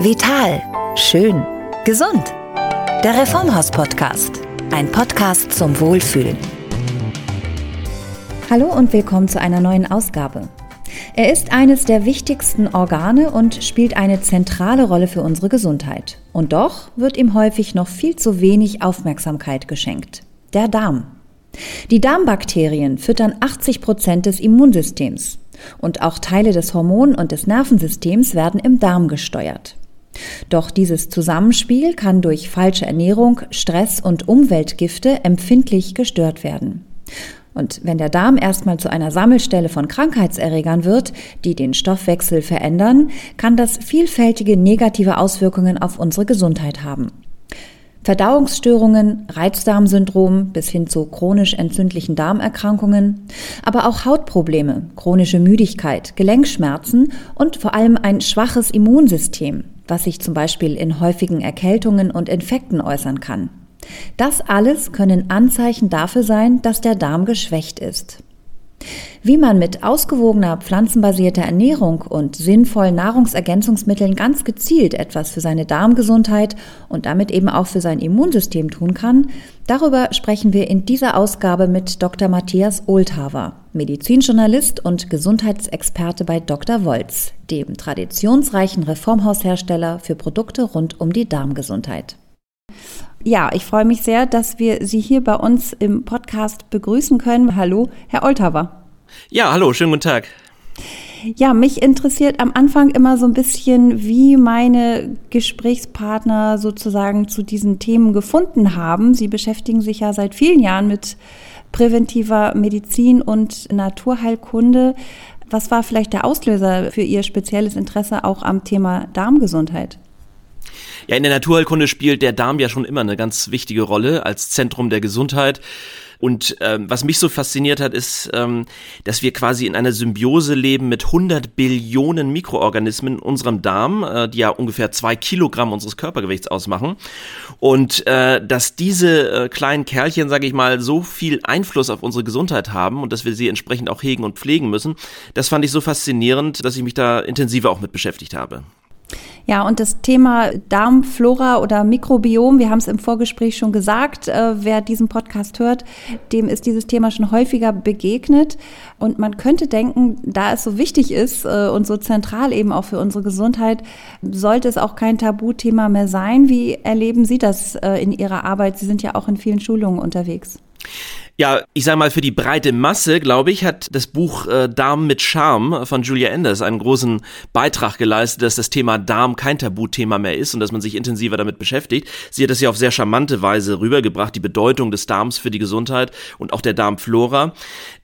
Vital. Schön. Gesund. Der Reformhaus-Podcast. Ein Podcast zum Wohlfühlen. Hallo und willkommen zu einer neuen Ausgabe. Er ist eines der wichtigsten Organe und spielt eine zentrale Rolle für unsere Gesundheit. Und doch wird ihm häufig noch viel zu wenig Aufmerksamkeit geschenkt. Der Darm. Die Darmbakterien füttern 80 Prozent des Immunsystems. Und auch Teile des Hormon- und des Nervensystems werden im Darm gesteuert. Doch dieses Zusammenspiel kann durch falsche Ernährung, Stress und Umweltgifte empfindlich gestört werden. Und wenn der Darm erstmal zu einer Sammelstelle von Krankheitserregern wird, die den Stoffwechsel verändern, kann das vielfältige negative Auswirkungen auf unsere Gesundheit haben. Verdauungsstörungen, Reizdarmsyndrom bis hin zu chronisch entzündlichen Darmerkrankungen, aber auch Hautprobleme, chronische Müdigkeit, Gelenkschmerzen und vor allem ein schwaches Immunsystem, was sich zum Beispiel in häufigen Erkältungen und Infekten äußern kann. Das alles können Anzeichen dafür sein, dass der Darm geschwächt ist. Wie man mit ausgewogener pflanzenbasierter Ernährung und sinnvollen Nahrungsergänzungsmitteln ganz gezielt etwas für seine Darmgesundheit und damit eben auch für sein Immunsystem tun kann, darüber sprechen wir in dieser Ausgabe mit Dr. Matthias Oldhaver, Medizinjournalist und Gesundheitsexperte bei Dr. Wolz, dem traditionsreichen Reformhaushersteller für Produkte rund um die Darmgesundheit. Ja, ich freue mich sehr, dass wir Sie hier bei uns im Podcast begrüßen können. Hallo, Herr Oltaver. Ja, hallo, schönen guten Tag. Ja, mich interessiert am Anfang immer so ein bisschen, wie meine Gesprächspartner sozusagen zu diesen Themen gefunden haben. Sie beschäftigen sich ja seit vielen Jahren mit präventiver Medizin und Naturheilkunde. Was war vielleicht der Auslöser für Ihr spezielles Interesse auch am Thema Darmgesundheit? Ja, in der Naturheilkunde spielt der Darm ja schon immer eine ganz wichtige Rolle als Zentrum der Gesundheit. Und ähm, was mich so fasziniert hat, ist, ähm, dass wir quasi in einer Symbiose leben mit 100 Billionen Mikroorganismen in unserem Darm, äh, die ja ungefähr zwei Kilogramm unseres Körpergewichts ausmachen. Und äh, dass diese äh, kleinen Kerlchen, sage ich mal, so viel Einfluss auf unsere Gesundheit haben und dass wir sie entsprechend auch hegen und pflegen müssen, das fand ich so faszinierend, dass ich mich da intensiver auch mit beschäftigt habe. Ja, und das Thema Darmflora oder Mikrobiom, wir haben es im Vorgespräch schon gesagt, äh, wer diesen Podcast hört, dem ist dieses Thema schon häufiger begegnet. Und man könnte denken, da es so wichtig ist äh, und so zentral eben auch für unsere Gesundheit, sollte es auch kein Tabuthema mehr sein. Wie erleben Sie das äh, in Ihrer Arbeit? Sie sind ja auch in vielen Schulungen unterwegs. Ja, ich sag mal, für die breite Masse, glaube ich, hat das Buch äh, Darm mit Charme von Julia Enders einen großen Beitrag geleistet, dass das Thema Darm kein Tabuthema mehr ist und dass man sich intensiver damit beschäftigt. Sie hat das ja auf sehr charmante Weise rübergebracht, die Bedeutung des Darms für die Gesundheit und auch der Darmflora.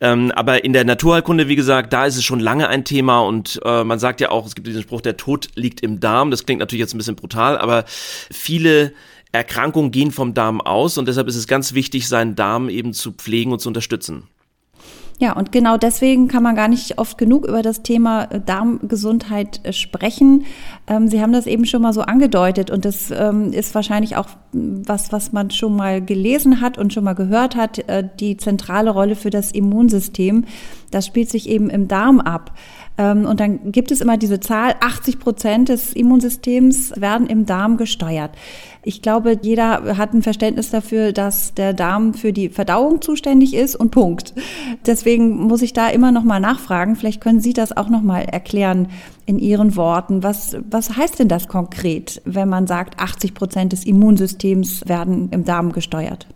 Ähm, aber in der Naturheilkunde, wie gesagt, da ist es schon lange ein Thema und äh, man sagt ja auch, es gibt diesen Spruch, der Tod liegt im Darm. Das klingt natürlich jetzt ein bisschen brutal, aber viele Erkrankungen gehen vom Darm aus und deshalb ist es ganz wichtig, seinen Darm eben zu pflegen und zu unterstützen. Ja, und genau deswegen kann man gar nicht oft genug über das Thema äh, Darmgesundheit äh, sprechen. Ähm, Sie haben das eben schon mal so angedeutet und das ähm, ist wahrscheinlich auch was, was man schon mal gelesen hat und schon mal gehört hat, äh, die zentrale Rolle für das Immunsystem. Das spielt sich eben im Darm ab. Ähm, und dann gibt es immer diese Zahl, 80 Prozent des Immunsystems werden im Darm gesteuert. Ich glaube, jeder hat ein Verständnis dafür, dass der Darm für die Verdauung zuständig ist und Punkt. Deswegen muss ich da immer noch mal nachfragen. Vielleicht können Sie das auch noch mal erklären in Ihren Worten. Was, was heißt denn das konkret, wenn man sagt, 80 Prozent des Immunsystems werden im Darm gesteuert?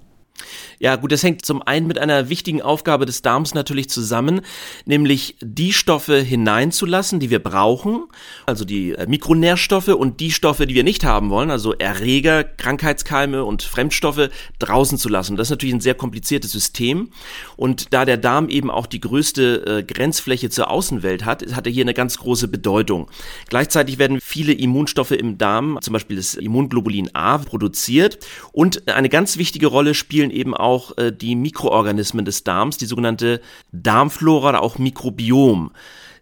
Ja, gut, das hängt zum einen mit einer wichtigen Aufgabe des Darms natürlich zusammen, nämlich die Stoffe hineinzulassen, die wir brauchen, also die äh, Mikronährstoffe und die Stoffe, die wir nicht haben wollen, also Erreger, Krankheitskeime und Fremdstoffe draußen zu lassen. Das ist natürlich ein sehr kompliziertes System und da der Darm eben auch die größte äh, Grenzfläche zur Außenwelt hat, hat er hier eine ganz große Bedeutung. Gleichzeitig werden viele Immunstoffe im Darm, zum Beispiel das Immunglobulin A, produziert und eine ganz wichtige Rolle spielen eben auch auch äh, die Mikroorganismen des Darms, die sogenannte Darmflora oder auch Mikrobiom.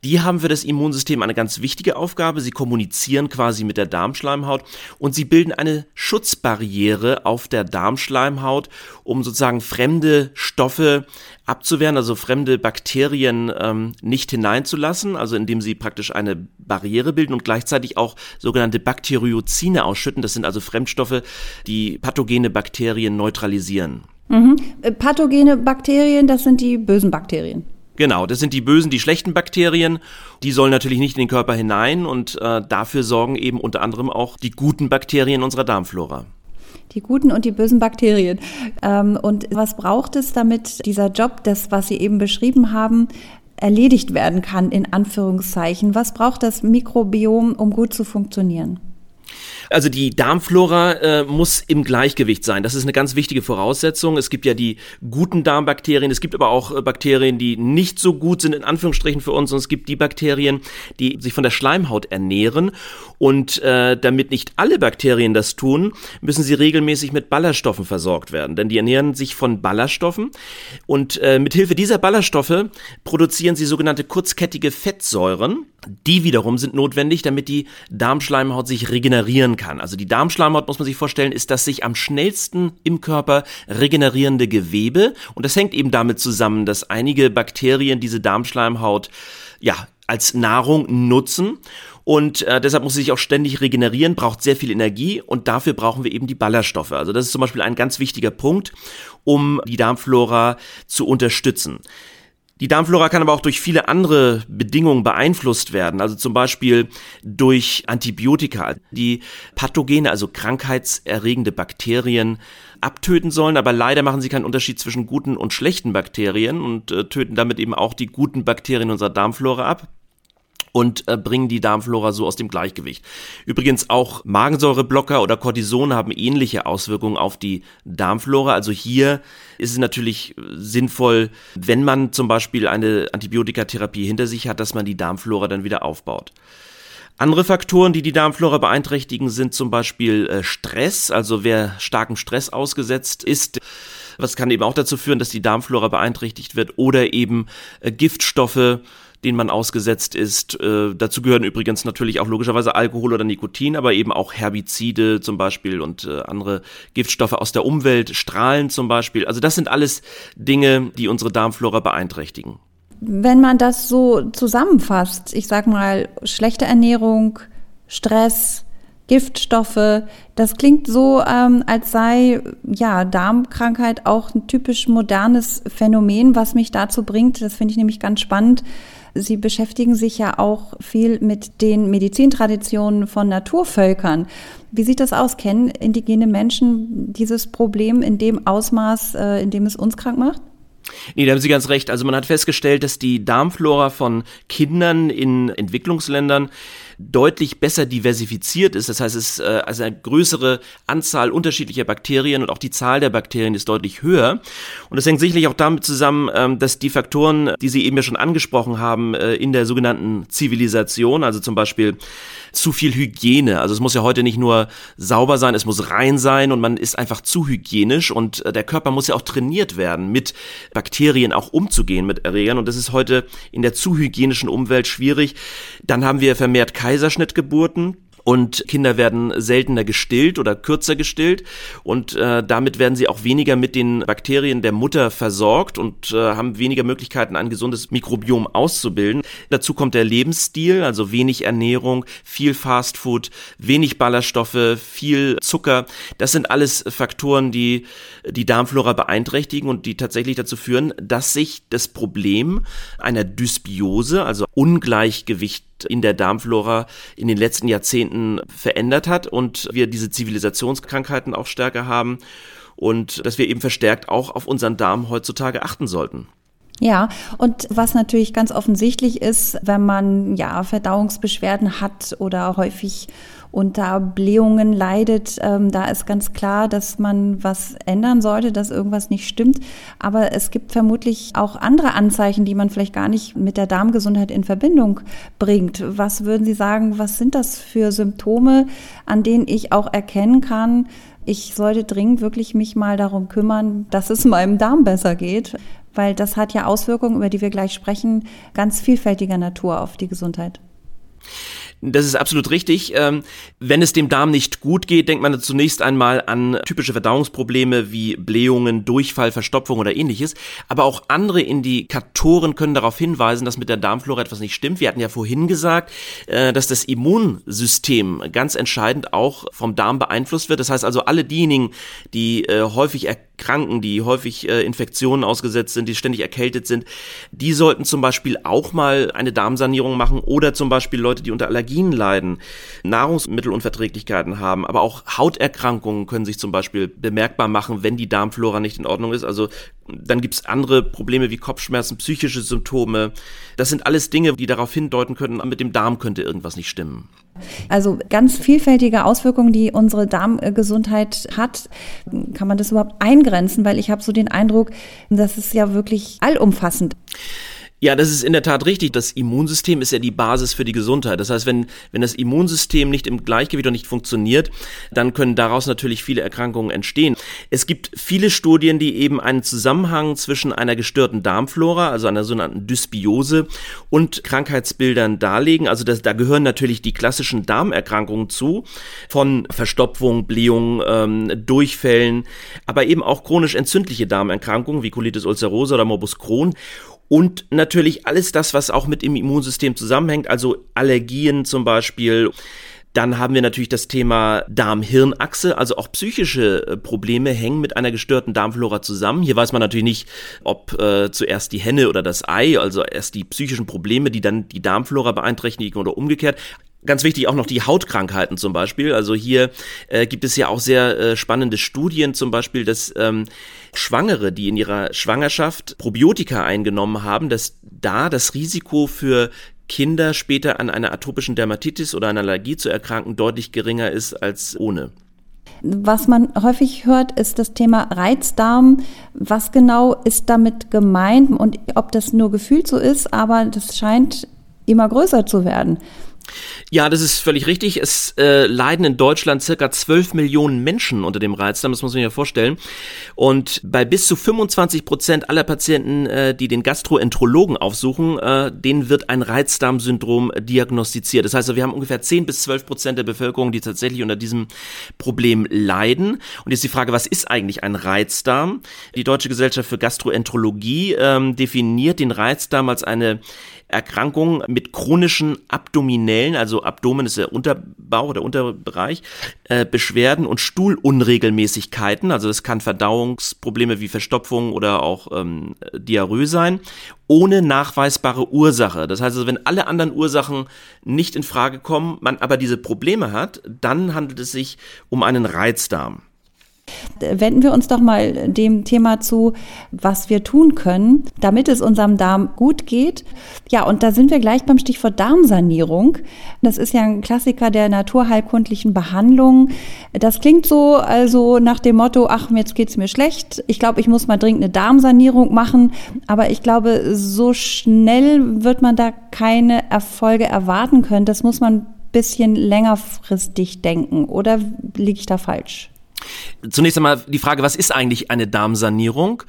Die haben für das Immunsystem eine ganz wichtige Aufgabe. Sie kommunizieren quasi mit der Darmschleimhaut und sie bilden eine Schutzbarriere auf der Darmschleimhaut, um sozusagen fremde Stoffe abzuwehren, also fremde Bakterien ähm, nicht hineinzulassen, also indem sie praktisch eine Barriere bilden und gleichzeitig auch sogenannte Bakteriozine ausschütten. Das sind also Fremdstoffe, die pathogene Bakterien neutralisieren. Mhm. Äh, pathogene Bakterien, das sind die bösen Bakterien. Genau, das sind die bösen, die schlechten Bakterien. Die sollen natürlich nicht in den Körper hinein und äh, dafür sorgen eben unter anderem auch die guten Bakterien unserer Darmflora. Die guten und die bösen Bakterien. Ähm, und was braucht es, damit dieser Job, das, was Sie eben beschrieben haben, erledigt werden kann, in Anführungszeichen? Was braucht das Mikrobiom, um gut zu funktionieren? Also die Darmflora äh, muss im Gleichgewicht sein. Das ist eine ganz wichtige Voraussetzung. Es gibt ja die guten Darmbakterien, es gibt aber auch äh, Bakterien, die nicht so gut sind, in Anführungsstrichen für uns. Und es gibt die Bakterien, die sich von der Schleimhaut ernähren. Und äh, damit nicht alle Bakterien das tun, müssen sie regelmäßig mit Ballaststoffen versorgt werden. Denn die ernähren sich von Ballaststoffen. Und äh, mit Hilfe dieser Ballaststoffe produzieren sie sogenannte kurzkettige Fettsäuren. Die wiederum sind notwendig, damit die Darmschleimhaut sich regenerieren kann. Also die Darmschleimhaut, muss man sich vorstellen, ist das sich am schnellsten im Körper regenerierende Gewebe. Und das hängt eben damit zusammen, dass einige Bakterien diese Darmschleimhaut ja als Nahrung nutzen. Und äh, deshalb muss sie sich auch ständig regenerieren, braucht sehr viel Energie und dafür brauchen wir eben die Ballaststoffe. Also das ist zum Beispiel ein ganz wichtiger Punkt, um die Darmflora zu unterstützen. Die Darmflora kann aber auch durch viele andere Bedingungen beeinflusst werden, also zum Beispiel durch Antibiotika, die Pathogene, also krankheitserregende Bakterien abtöten sollen, aber leider machen sie keinen Unterschied zwischen guten und schlechten Bakterien und äh, töten damit eben auch die guten Bakterien unserer Darmflora ab und äh, bringen die Darmflora so aus dem Gleichgewicht. Übrigens auch Magensäureblocker oder Cortison haben ähnliche Auswirkungen auf die Darmflora. Also hier ist es natürlich sinnvoll, wenn man zum Beispiel eine Antibiotikatherapie hinter sich hat, dass man die Darmflora dann wieder aufbaut. Andere Faktoren, die die Darmflora beeinträchtigen, sind zum Beispiel äh, Stress. Also wer starkem Stress ausgesetzt ist, was kann eben auch dazu führen, dass die Darmflora beeinträchtigt wird oder eben äh, Giftstoffe, denen man ausgesetzt ist. Äh, dazu gehören übrigens natürlich auch logischerweise Alkohol oder Nikotin, aber eben auch Herbizide zum Beispiel und äh, andere Giftstoffe aus der Umwelt, Strahlen zum Beispiel. Also das sind alles Dinge, die unsere Darmflora beeinträchtigen. Wenn man das so zusammenfasst, ich sag mal, schlechte Ernährung, Stress, Giftstoffe. Das klingt so, ähm, als sei ja Darmkrankheit auch ein typisch modernes Phänomen, was mich dazu bringt. Das finde ich nämlich ganz spannend, Sie beschäftigen sich ja auch viel mit den Medizintraditionen von Naturvölkern. Wie sieht das aus? Kennen indigene Menschen dieses Problem in dem Ausmaß, äh, in dem es uns krank macht? Nee, da haben Sie ganz recht. Also man hat festgestellt, dass die Darmflora von Kindern in Entwicklungsländern deutlich besser diversifiziert ist. Das heißt, es ist äh, also eine größere Anzahl unterschiedlicher Bakterien und auch die Zahl der Bakterien ist deutlich höher. Und das hängt sicherlich auch damit zusammen, ähm, dass die Faktoren, die Sie eben ja schon angesprochen haben, äh, in der sogenannten Zivilisation, also zum Beispiel zu viel Hygiene. Also es muss ja heute nicht nur sauber sein, es muss rein sein und man ist einfach zu hygienisch und äh, der Körper muss ja auch trainiert werden, mit Bakterien auch umzugehen, mit Erregern. Und das ist heute in der zu hygienischen Umwelt schwierig. Dann haben wir vermehrt Kaiserschnittgeburten und Kinder werden seltener gestillt oder kürzer gestillt und äh, damit werden sie auch weniger mit den Bakterien der Mutter versorgt und äh, haben weniger Möglichkeiten, ein gesundes Mikrobiom auszubilden. Dazu kommt der Lebensstil, also wenig Ernährung, viel Fastfood, wenig Ballaststoffe, viel Zucker. Das sind alles Faktoren, die die Darmflora beeinträchtigen und die tatsächlich dazu führen, dass sich das Problem einer Dysbiose, also Ungleichgewicht in der Darmflora in den letzten Jahrzehnten verändert hat und wir diese Zivilisationskrankheiten auch stärker haben und dass wir eben verstärkt auch auf unseren Darm heutzutage achten sollten. Ja, und was natürlich ganz offensichtlich ist, wenn man ja Verdauungsbeschwerden hat oder häufig unter Blähungen leidet, ähm, da ist ganz klar, dass man was ändern sollte, dass irgendwas nicht stimmt. Aber es gibt vermutlich auch andere Anzeichen, die man vielleicht gar nicht mit der Darmgesundheit in Verbindung bringt. Was würden Sie sagen, was sind das für Symptome, an denen ich auch erkennen kann, ich sollte dringend wirklich mich mal darum kümmern, dass es meinem Darm besser geht. Weil das hat ja Auswirkungen, über die wir gleich sprechen, ganz vielfältiger Natur auf die Gesundheit. Das ist absolut richtig. Ähm, wenn es dem Darm nicht gut geht, denkt man zunächst einmal an typische Verdauungsprobleme wie Blähungen, Durchfall, Verstopfung oder ähnliches. Aber auch andere Indikatoren können darauf hinweisen, dass mit der Darmflora etwas nicht stimmt. Wir hatten ja vorhin gesagt, äh, dass das Immunsystem ganz entscheidend auch vom Darm beeinflusst wird. Das heißt also, alle diejenigen, die äh, häufig erkranken, die häufig äh, Infektionen ausgesetzt sind, die ständig erkältet sind, die sollten zum Beispiel auch mal eine Darmsanierung machen oder zum Beispiel Leute, die unter Allergien Allergien leiden, Nahrungsmittelunverträglichkeiten haben, aber auch Hauterkrankungen können sich zum Beispiel bemerkbar machen, wenn die Darmflora nicht in Ordnung ist. Also dann gibt es andere Probleme wie Kopfschmerzen, psychische Symptome. Das sind alles Dinge, die darauf hindeuten können, mit dem Darm könnte irgendwas nicht stimmen. Also ganz vielfältige Auswirkungen, die unsere Darmgesundheit hat. Kann man das überhaupt eingrenzen? Weil ich habe so den Eindruck, das ist ja wirklich allumfassend. Ja, das ist in der Tat richtig. Das Immunsystem ist ja die Basis für die Gesundheit. Das heißt, wenn, wenn das Immunsystem nicht im Gleichgewicht und nicht funktioniert, dann können daraus natürlich viele Erkrankungen entstehen. Es gibt viele Studien, die eben einen Zusammenhang zwischen einer gestörten Darmflora, also einer sogenannten Dysbiose und Krankheitsbildern darlegen. Also das, da gehören natürlich die klassischen Darmerkrankungen zu, von Verstopfung, Blähung, ähm, Durchfällen, aber eben auch chronisch entzündliche Darmerkrankungen wie Colitis ulcerosa oder Morbus Crohn. Und natürlich alles das, was auch mit dem Immunsystem zusammenhängt, also Allergien zum Beispiel. Dann haben wir natürlich das Thema Darm-Hirn-Achse, also auch psychische äh, Probleme hängen mit einer gestörten Darmflora zusammen. Hier weiß man natürlich nicht, ob äh, zuerst die Henne oder das Ei, also erst die psychischen Probleme, die dann die Darmflora beeinträchtigen oder umgekehrt. Ganz wichtig auch noch die Hautkrankheiten zum Beispiel. Also hier äh, gibt es ja auch sehr äh, spannende Studien, zum Beispiel, dass ähm, Schwangere, die in ihrer Schwangerschaft Probiotika eingenommen haben, dass da das Risiko für Kinder später an einer atopischen Dermatitis oder einer Allergie zu erkranken deutlich geringer ist als ohne. Was man häufig hört, ist das Thema Reizdarm. Was genau ist damit gemeint und ob das nur gefühlt so ist, aber das scheint immer größer zu werden. Ja, das ist völlig richtig. Es äh, leiden in Deutschland circa 12 Millionen Menschen unter dem Reizdarm, das muss man sich ja vorstellen. Und bei bis zu 25 Prozent aller Patienten, äh, die den Gastroenterologen aufsuchen, äh, denen wird ein Reizdarmsyndrom diagnostiziert. Das heißt, wir haben ungefähr 10 bis 12 Prozent der Bevölkerung, die tatsächlich unter diesem Problem leiden. Und jetzt die Frage, was ist eigentlich ein Reizdarm? Die Deutsche Gesellschaft für Gastroenterologie ähm, definiert den Reizdarm als eine Erkrankung mit chronischen abdominellen, also Abdomen ist der Unterbau oder Unterbereich, äh, Beschwerden und Stuhlunregelmäßigkeiten. Also es kann Verdauungsprobleme wie Verstopfung oder auch ähm, Diarrhoe sein, ohne nachweisbare Ursache. Das heißt also, wenn alle anderen Ursachen nicht in Frage kommen, man aber diese Probleme hat, dann handelt es sich um einen Reizdarm. Wenden wir uns doch mal dem Thema zu, was wir tun können, damit es unserem Darm gut geht. Ja, und da sind wir gleich beim Stichwort Darmsanierung. Das ist ja ein Klassiker der naturheilkundlichen Behandlung. Das klingt so also nach dem Motto, ach, jetzt geht's mir schlecht. Ich glaube, ich muss mal dringend eine Darmsanierung machen. Aber ich glaube, so schnell wird man da keine Erfolge erwarten können. Das muss man ein bisschen längerfristig denken. Oder liege ich da falsch? Zunächst einmal die Frage, was ist eigentlich eine Darmsanierung?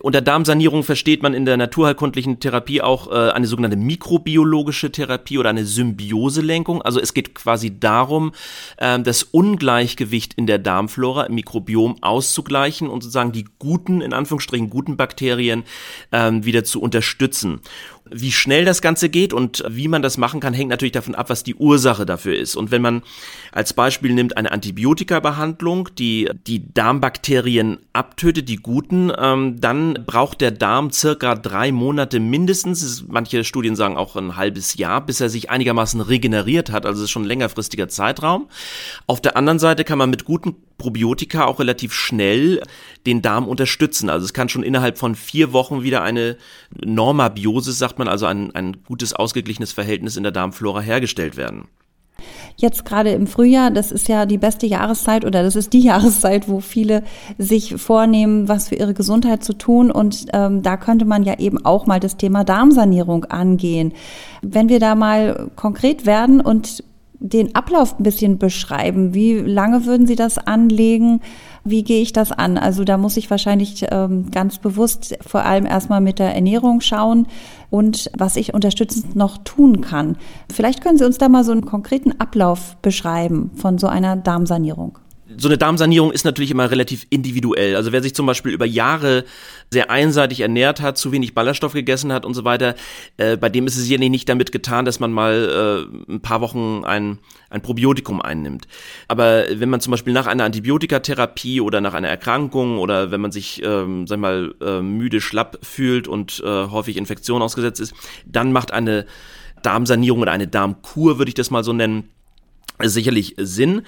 Unter Darmsanierung versteht man in der naturheilkundlichen Therapie auch äh, eine sogenannte mikrobiologische Therapie oder eine Symbioselenkung. Also es geht quasi darum, äh, das Ungleichgewicht in der Darmflora, im Mikrobiom auszugleichen und sozusagen die guten, in Anführungsstrichen guten Bakterien äh, wieder zu unterstützen. Wie schnell das Ganze geht und wie man das machen kann, hängt natürlich davon ab, was die Ursache dafür ist. Und wenn man als Beispiel nimmt eine Antibiotikabehandlung, die Darmbakterien abtötet, die guten, ähm, dann braucht der Darm circa drei Monate mindestens, manche Studien sagen auch ein halbes Jahr, bis er sich einigermaßen regeneriert hat. Also es ist schon ein längerfristiger Zeitraum. Auf der anderen Seite kann man mit guten Probiotika auch relativ schnell den Darm unterstützen. Also es kann schon innerhalb von vier Wochen wieder eine Normabiosis, sagt man, also ein, ein gutes, ausgeglichenes Verhältnis in der Darmflora hergestellt werden. Jetzt gerade im Frühjahr, das ist ja die beste Jahreszeit oder das ist die Jahreszeit, wo viele sich vornehmen, was für ihre Gesundheit zu tun. Und ähm, da könnte man ja eben auch mal das Thema Darmsanierung angehen. Wenn wir da mal konkret werden und den Ablauf ein bisschen beschreiben? Wie lange würden Sie das anlegen? Wie gehe ich das an? Also da muss ich wahrscheinlich ähm, ganz bewusst vor allem erstmal mit der Ernährung schauen und was ich unterstützend noch tun kann. Vielleicht können Sie uns da mal so einen konkreten Ablauf beschreiben von so einer Darmsanierung so eine Darmsanierung ist natürlich immer relativ individuell. Also wer sich zum Beispiel über Jahre sehr einseitig ernährt hat, zu wenig Ballaststoff gegessen hat und so weiter, äh, bei dem ist es ja nicht damit getan, dass man mal äh, ein paar Wochen ein, ein Probiotikum einnimmt. Aber wenn man zum Beispiel nach einer Antibiotikatherapie oder nach einer Erkrankung oder wenn man sich, ähm, sag mal, äh, müde, schlapp fühlt und äh, häufig Infektionen ausgesetzt ist, dann macht eine Darmsanierung oder eine Darmkur, würde ich das mal so nennen, sicherlich Sinn.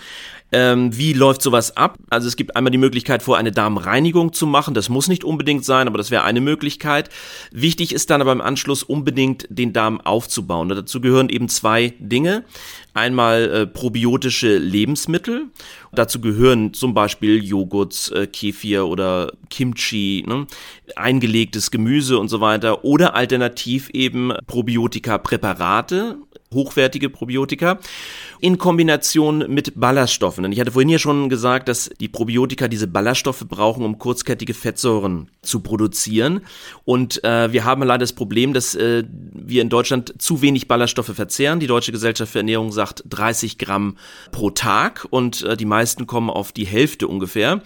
Ähm, wie läuft sowas ab? Also es gibt einmal die Möglichkeit, vor eine Darmreinigung zu machen. Das muss nicht unbedingt sein, aber das wäre eine Möglichkeit. Wichtig ist dann aber im Anschluss unbedingt den Darm aufzubauen. dazu gehören eben zwei Dinge. Einmal äh, probiotische Lebensmittel. Dazu gehören zum Beispiel Joghurt, äh, Kefir oder Kimchi, ne? eingelegtes Gemüse und so weiter. Oder alternativ eben Probiotika-Präparate, hochwertige Probiotika in Kombination mit Ballaststoffen. Denn ich hatte vorhin ja schon gesagt, dass die Probiotika diese Ballaststoffe brauchen, um kurzkettige Fettsäuren zu produzieren. Und äh, wir haben leider das Problem, dass äh, wir in Deutschland zu wenig Ballaststoffe verzehren. Die Deutsche Gesellschaft für Ernährung sagt 30 Gramm pro Tag und äh, die meisten kommen auf die Hälfte ungefähr.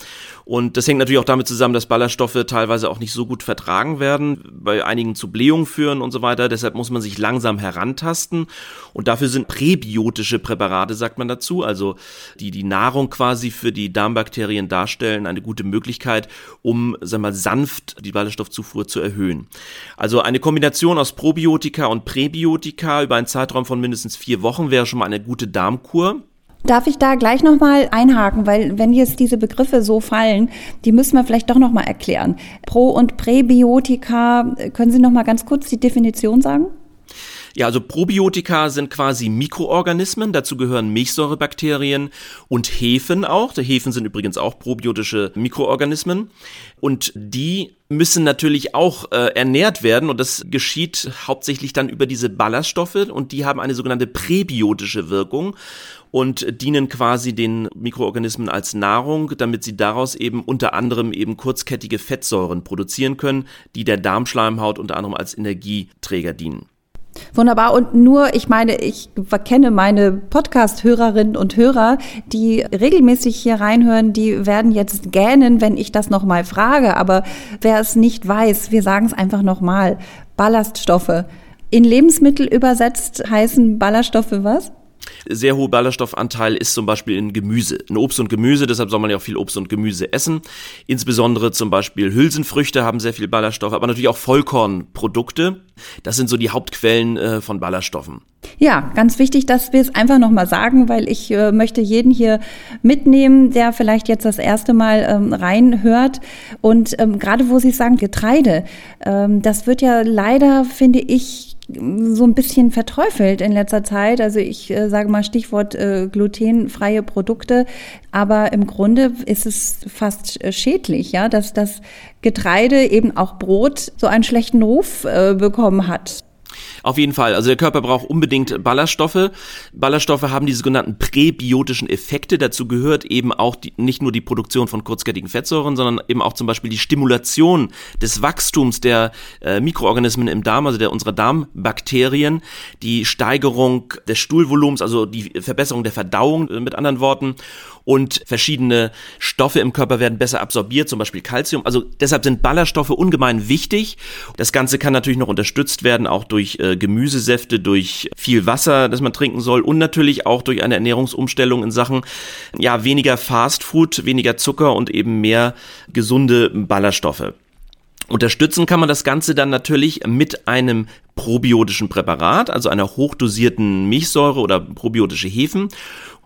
Und das hängt natürlich auch damit zusammen, dass Ballaststoffe teilweise auch nicht so gut vertragen werden, bei einigen zu Blähungen führen und so weiter. Deshalb muss man sich langsam herantasten. Und dafür sind präbiotische Präparate sagt man dazu, also die die Nahrung quasi für die Darmbakterien darstellen, eine gute Möglichkeit, um, sag mal, sanft die Ballaststoffzufuhr zu erhöhen. Also eine Kombination aus Probiotika und Präbiotika über einen Zeitraum von mindestens vier Wochen wäre schon mal eine gute Darmkur. Darf ich da gleich nochmal einhaken, weil wenn jetzt diese Begriffe so fallen, die müssen wir vielleicht doch nochmal erklären. Pro- und Präbiotika, können Sie nochmal ganz kurz die Definition sagen? Ja, also Probiotika sind quasi Mikroorganismen, dazu gehören Milchsäurebakterien und Hefen auch. Die Hefen sind übrigens auch probiotische Mikroorganismen und die müssen natürlich auch äh, ernährt werden und das geschieht hauptsächlich dann über diese Ballaststoffe und die haben eine sogenannte präbiotische Wirkung und dienen quasi den Mikroorganismen als Nahrung, damit sie daraus eben unter anderem eben kurzkettige Fettsäuren produzieren können, die der Darmschleimhaut unter anderem als Energieträger dienen. Wunderbar. Und nur, ich meine, ich kenne meine Podcast-Hörerinnen und Hörer, die regelmäßig hier reinhören, die werden jetzt gähnen, wenn ich das nochmal frage. Aber wer es nicht weiß, wir sagen es einfach nochmal. Ballaststoffe. In Lebensmittel übersetzt heißen Ballaststoffe was? Sehr hoher Ballaststoffanteil ist zum Beispiel in Gemüse, in Obst und Gemüse, deshalb soll man ja auch viel Obst und Gemüse essen. Insbesondere zum Beispiel Hülsenfrüchte haben sehr viel Ballaststoff, aber natürlich auch Vollkornprodukte. Das sind so die Hauptquellen äh, von Ballaststoffen. Ja, ganz wichtig, dass wir es einfach nochmal sagen, weil ich äh, möchte jeden hier mitnehmen, der vielleicht jetzt das erste Mal ähm, reinhört. Und ähm, gerade wo Sie sagen Getreide, ähm, das wird ja leider, finde ich, so ein bisschen verteufelt in letzter Zeit. Also ich äh, sage mal Stichwort äh, glutenfreie Produkte, aber im Grunde ist es fast äh, schädlich, ja, dass das Getreide eben auch Brot so einen schlechten Ruf äh, bekommen hat. Auf jeden Fall. Also der Körper braucht unbedingt Ballaststoffe. Ballaststoffe haben die sogenannten präbiotischen Effekte. Dazu gehört eben auch die, nicht nur die Produktion von kurzkettigen Fettsäuren, sondern eben auch zum Beispiel die Stimulation des Wachstums der äh, Mikroorganismen im Darm, also der unserer Darmbakterien, die Steigerung des Stuhlvolumens, also die Verbesserung der Verdauung äh, mit anderen Worten und verschiedene Stoffe im Körper werden besser absorbiert, zum Beispiel Calcium. Also deshalb sind Ballaststoffe ungemein wichtig. Das Ganze kann natürlich noch unterstützt werden, auch durch äh, Gemüsesäfte, durch viel Wasser, das man trinken soll und natürlich auch durch eine Ernährungsumstellung in Sachen ja weniger Fastfood, weniger Zucker und eben mehr gesunde Ballaststoffe. Unterstützen kann man das Ganze dann natürlich mit einem probiotischen Präparat, also einer hochdosierten Milchsäure oder probiotische Hefen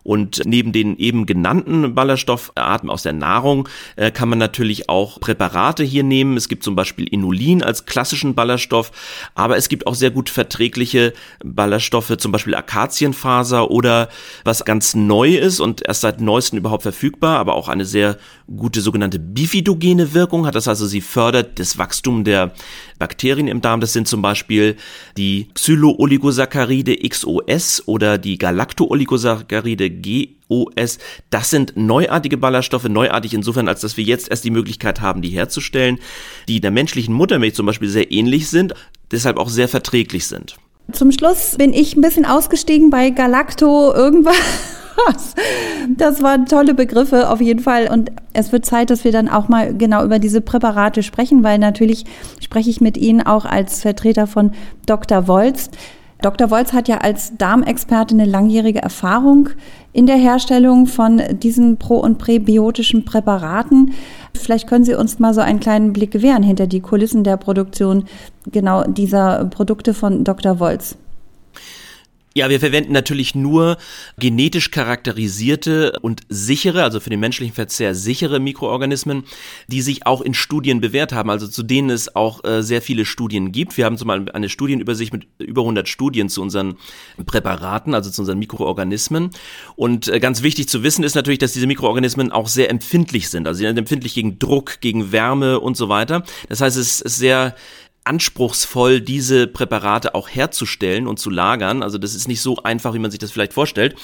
Und neben den eben genannten Ballaststoffarten aus der Nahrung äh, kann man natürlich auch Präparate hier nehmen. Es gibt zum Beispiel Inulin als klassischen Ballaststoff, aber es gibt auch sehr gut verträgliche Ballaststoffe, zum Beispiel Akazienfaser oder was ganz neu ist und erst seit neuestem überhaupt verfügbar, aber auch eine sehr gute sogenannte bifidogene Wirkung hat. Das also, sie fördert das Wachstum der Bakterien im Darm. Das sind zum Beispiel die Xylo-Oligosaccharide XOS oder die Galacto-Oligosaccharide GOS. Das sind neuartige Ballaststoffe, neuartig insofern, als dass wir jetzt erst die Möglichkeit haben, die herzustellen, die der menschlichen Muttermilch zum Beispiel sehr ähnlich sind, deshalb auch sehr verträglich sind. Zum Schluss bin ich ein bisschen ausgestiegen bei Galacto irgendwas. Das waren tolle Begriffe auf jeden Fall. Und es wird Zeit, dass wir dann auch mal genau über diese Präparate sprechen, weil natürlich spreche ich mit Ihnen auch als Vertreter von Dr. Wolz. Dr. Wolz hat ja als Darmexperte eine langjährige Erfahrung in der Herstellung von diesen pro- und präbiotischen Präparaten. Vielleicht können Sie uns mal so einen kleinen Blick gewähren hinter die Kulissen der Produktion genau dieser Produkte von Dr. Wolz. Ja, wir verwenden natürlich nur genetisch charakterisierte und sichere, also für den menschlichen Verzehr sichere Mikroorganismen, die sich auch in Studien bewährt haben, also zu denen es auch äh, sehr viele Studien gibt. Wir haben zum Beispiel eine Studienübersicht mit über 100 Studien zu unseren Präparaten, also zu unseren Mikroorganismen. Und äh, ganz wichtig zu wissen ist natürlich, dass diese Mikroorganismen auch sehr empfindlich sind. Also sie sind empfindlich gegen Druck, gegen Wärme und so weiter. Das heißt, es ist sehr anspruchsvoll, diese Präparate auch herzustellen und zu lagern. Also das ist nicht so einfach, wie man sich das vielleicht vorstellt.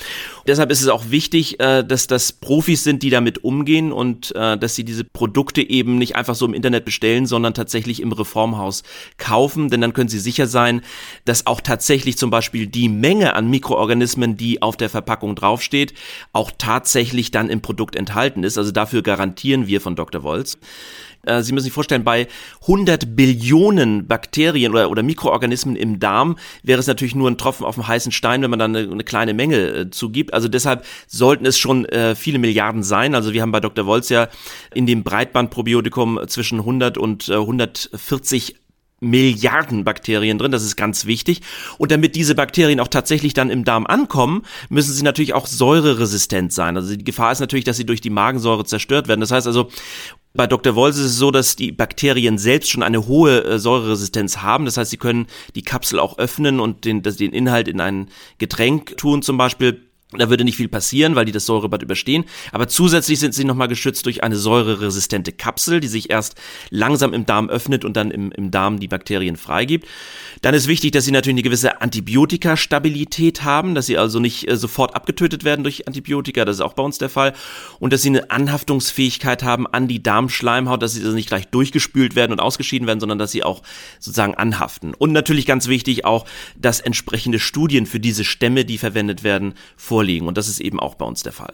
deshalb ist es auch wichtig, äh, dass das Profis sind, die damit umgehen und äh, dass sie diese Produkte eben nicht einfach so im Internet bestellen, sondern tatsächlich im Reformhaus kaufen. Denn dann können sie sicher sein, dass auch tatsächlich zum Beispiel die Menge an Mikroorganismen, die auf der Verpackung draufsteht, auch tatsächlich dann im Produkt enthalten ist. Also dafür garantieren wir von Dr. Wolz. Äh, Sie müssen sich vorstellen, bei 100 Billionen Bakterien oder, oder Mikroorganismen im Darm wäre es natürlich nur ein Tropfen auf dem heißen Stein, wenn man dann eine, eine kleine Menge äh, zugibt. Also deshalb sollten es schon äh, viele Milliarden sein. Also wir haben bei Dr. Wolz ja in dem Breitbandprobiotikum zwischen 100 und äh, 140 Milliarden Bakterien drin, das ist ganz wichtig. Und damit diese Bakterien auch tatsächlich dann im Darm ankommen, müssen sie natürlich auch säureresistent sein. Also die Gefahr ist natürlich, dass sie durch die Magensäure zerstört werden. Das heißt also, bei Dr. Wolz ist es so, dass die Bakterien selbst schon eine hohe äh, Säureresistenz haben. Das heißt, sie können die Kapsel auch öffnen und den, den Inhalt in ein Getränk tun zum Beispiel. Da würde nicht viel passieren, weil die das Säurebad überstehen. Aber zusätzlich sind sie nochmal geschützt durch eine säureresistente Kapsel, die sich erst langsam im Darm öffnet und dann im, im Darm die Bakterien freigibt. Dann ist wichtig, dass sie natürlich eine gewisse Antibiotikastabilität haben, dass sie also nicht äh, sofort abgetötet werden durch Antibiotika, das ist auch bei uns der Fall. Und dass sie eine Anhaftungsfähigkeit haben an die Darmschleimhaut, dass sie also nicht gleich durchgespült werden und ausgeschieden werden, sondern dass sie auch sozusagen anhaften. Und natürlich ganz wichtig auch, dass entsprechende Studien für diese Stämme, die verwendet werden, vor vorliegen. Und das ist eben auch bei uns der Fall.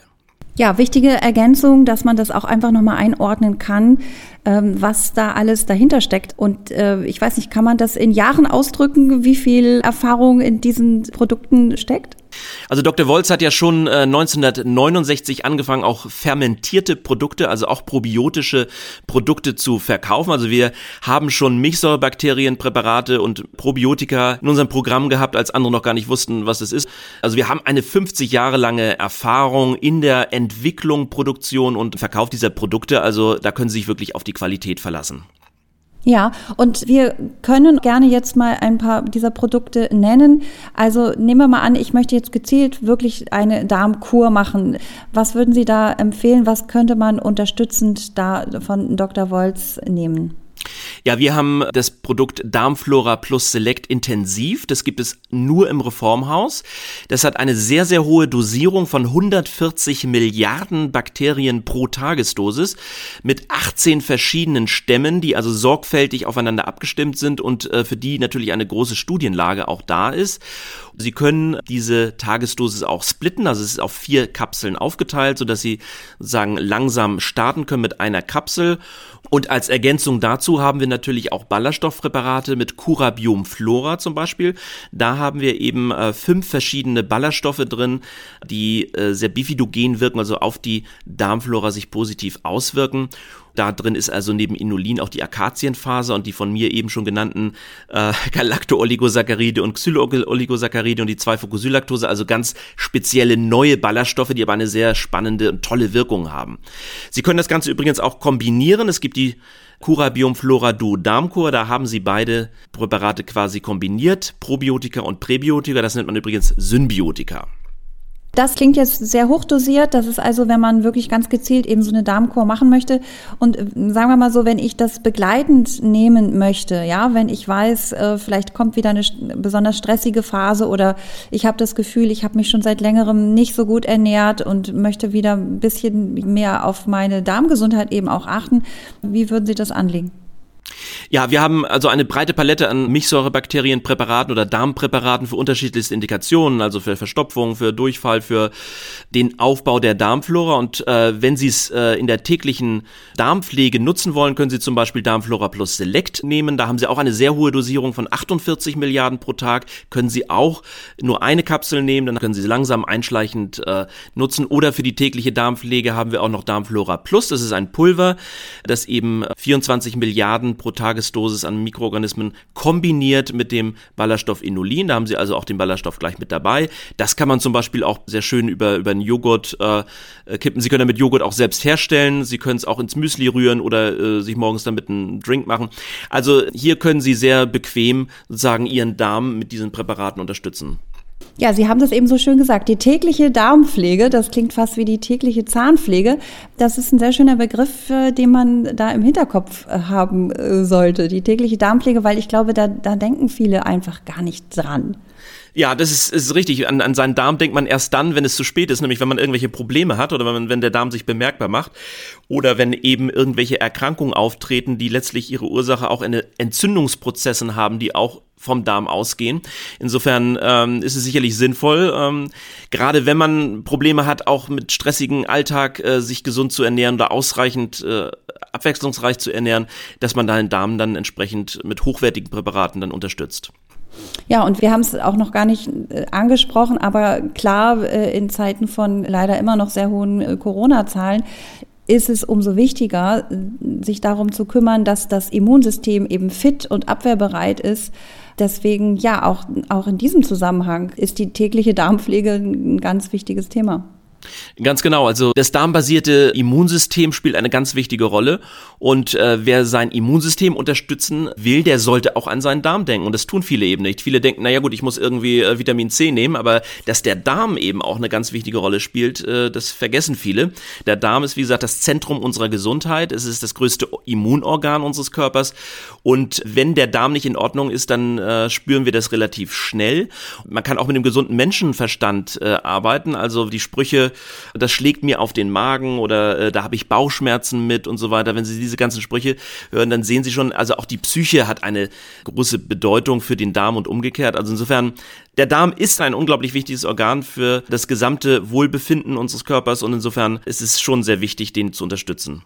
Ja, wichtige Ergänzung, dass man das auch einfach nochmal einordnen kann, ähm, was da alles dahinter steckt. Und äh, ich weiß nicht, kann man das in Jahren ausdrücken, wie viel Erfahrung in diesen Produkten steckt? Also Dr. Wolz hat ja schon äh, 1969 angefangen, auch fermentierte Produkte, also auch probiotische Produkte zu verkaufen. Also wir haben schon Milchsäurebakterienpräparate und Probiotika in unserem Programm gehabt, als andere noch gar nicht wussten, was es ist. Also wir haben eine 50 Jahre lange Erfahrung in der Entwicklung, Produktion und Verkauf dieser Produkte. Also da können Sie sich wirklich auf die Qualität verlassen. Ja, und wir können gerne jetzt mal ein paar dieser Produkte nennen. Also nehmen wir mal an, ich möchte jetzt gezielt wirklich eine Darmkur machen. Was würden Sie da empfehlen? Was könnte man unterstützend da von Dr. Wolz nehmen? Ja, wir haben das Produkt Darmflora Plus Select intensiv. Das gibt es nur im Reformhaus. Das hat eine sehr, sehr hohe Dosierung von 140 Milliarden Bakterien pro Tagesdosis mit 18 verschiedenen Stämmen, die also sorgfältig aufeinander abgestimmt sind und äh, für die natürlich eine große Studienlage auch da ist. Sie können diese Tagesdosis auch splitten, also es ist auf vier Kapseln aufgeteilt, sodass Sie sozusagen langsam starten können mit einer Kapsel. Und als Ergänzung dazu haben wir natürlich auch Ballaststoffpräparate mit Curabiom Flora zum Beispiel. Da haben wir eben äh, fünf verschiedene Ballaststoffe drin, die äh, sehr bifidogen wirken, also auf die Darmflora sich positiv auswirken. Da drin ist also neben Inulin auch die Akazienfaser und die von mir eben schon genannten äh, Galacto-Oligosaccharide und Xylo-Oligosaccharide und die 2-Fucosylaktose, also ganz spezielle neue Ballaststoffe, die aber eine sehr spannende und tolle Wirkung haben. Sie können das Ganze übrigens auch kombinieren. Es gibt die Curabium Flora Duo Darmkur, da haben sie beide Präparate quasi kombiniert, Probiotika und Präbiotika, das nennt man übrigens Symbiotika. Das klingt jetzt sehr hochdosiert. Das ist also, wenn man wirklich ganz gezielt eben so eine Darmkur machen möchte. Und äh, sagen wir mal so, wenn ich das begleitend nehmen möchte, ja, wenn ich weiß, äh, vielleicht kommt wieder eine besonders stressige Phase oder ich habe das Gefühl, ich habe mich schon seit längerem nicht so gut ernährt und möchte wieder ein bisschen mehr auf meine Darmgesundheit eben auch achten. Wie würden Sie das anlegen? Ja, wir haben also eine breite Palette an Milchsäurebakterienpräparaten oder Darmpräparaten für unterschiedlichste Indikationen, also für Verstopfung, für Durchfall, für den Aufbau der Darmflora. Und äh, wenn Sie es äh, in der täglichen Darmpflege nutzen wollen, können Sie zum Beispiel Darmflora Plus Select nehmen. Da haben Sie auch eine sehr hohe Dosierung von 48 Milliarden pro Tag. Können Sie auch nur eine Kapsel nehmen, dann können Sie sie langsam einschleichend äh, nutzen. Oder für die tägliche Darmpflege haben wir auch noch Darmflora Plus. Das ist ein Pulver, das eben 24 Milliarden pro Tagesdosis an Mikroorganismen kombiniert mit dem Ballaststoff Inulin. Da haben Sie also auch den Ballaststoff gleich mit dabei. Das kann man zum Beispiel auch sehr schön über, über einen Joghurt äh, äh kippen. Sie können damit Joghurt auch selbst herstellen. Sie können es auch ins Müsli rühren oder äh, sich morgens damit einen Drink machen. Also hier können Sie sehr bequem sozusagen Ihren Darm mit diesen Präparaten unterstützen. Ja, Sie haben das eben so schön gesagt. Die tägliche Darmpflege, das klingt fast wie die tägliche Zahnpflege. Das ist ein sehr schöner Begriff, äh, den man da im Hinterkopf äh, haben äh, sollte. Die tägliche Darmpflege, weil ich glaube, da, da denken viele einfach gar nicht dran. Ja, das ist, ist richtig. An, an seinen Darm denkt man erst dann, wenn es zu spät ist, nämlich wenn man irgendwelche Probleme hat oder wenn, wenn der Darm sich bemerkbar macht oder wenn eben irgendwelche Erkrankungen auftreten, die letztlich ihre Ursache auch in Entzündungsprozessen haben, die auch vom Darm ausgehen. Insofern ähm, ist es sicherlich sinnvoll, ähm, gerade wenn man Probleme hat, auch mit stressigen Alltag äh, sich gesund zu ernähren oder ausreichend äh, abwechslungsreich zu ernähren, dass man da den Darm dann entsprechend mit hochwertigen Präparaten dann unterstützt. Ja, und wir haben es auch noch gar nicht äh, angesprochen, aber klar, äh, in Zeiten von leider immer noch sehr hohen äh, Corona-Zahlen ist es umso wichtiger, sich darum zu kümmern, dass das Immunsystem eben fit und abwehrbereit ist. Deswegen, ja, auch, auch in diesem Zusammenhang ist die tägliche Darmpflege ein ganz wichtiges Thema. Ganz genau. Also das darmbasierte Immunsystem spielt eine ganz wichtige Rolle. Und äh, wer sein Immunsystem unterstützen will, der sollte auch an seinen Darm denken. Und das tun viele eben nicht. Viele denken, naja gut, ich muss irgendwie äh, Vitamin C nehmen, aber dass der Darm eben auch eine ganz wichtige Rolle spielt, äh, das vergessen viele. Der Darm ist, wie gesagt, das Zentrum unserer Gesundheit. Es ist das größte Immunorgan unseres Körpers. Und wenn der Darm nicht in Ordnung ist, dann äh, spüren wir das relativ schnell. Man kann auch mit dem gesunden Menschenverstand äh, arbeiten. Also die Sprüche, das schlägt mir auf den Magen oder äh, da habe ich Bauchschmerzen mit und so weiter. Wenn Sie diese ganzen Sprüche hören, dann sehen Sie schon, also auch die Psyche hat eine große Bedeutung für den Darm und umgekehrt. Also insofern, der Darm ist ein unglaublich wichtiges Organ für das gesamte Wohlbefinden unseres Körpers und insofern ist es schon sehr wichtig, den zu unterstützen.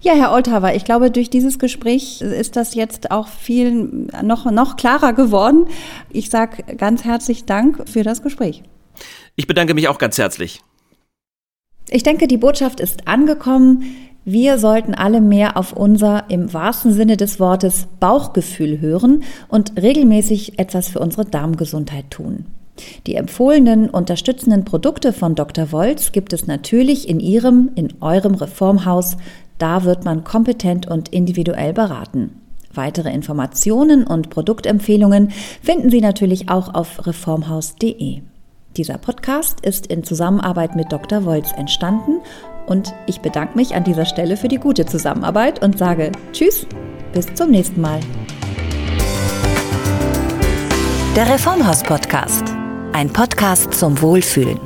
Ja, Herr Olthaver, ich glaube, durch dieses Gespräch ist das jetzt auch viel noch, noch klarer geworden. Ich sage ganz herzlich Dank für das Gespräch. Ich bedanke mich auch ganz herzlich. Ich denke, die Botschaft ist angekommen. Wir sollten alle mehr auf unser im wahrsten Sinne des Wortes Bauchgefühl hören und regelmäßig etwas für unsere Darmgesundheit tun. Die empfohlenen unterstützenden Produkte von Dr. Wolz gibt es natürlich in Ihrem, in eurem Reformhaus. Da wird man kompetent und individuell beraten. Weitere Informationen und Produktempfehlungen finden Sie natürlich auch auf reformhaus.de. Dieser Podcast ist in Zusammenarbeit mit Dr. Wolz entstanden und ich bedanke mich an dieser Stelle für die gute Zusammenarbeit und sage Tschüss, bis zum nächsten Mal. Der Reformhaus Podcast, ein Podcast zum Wohlfühlen.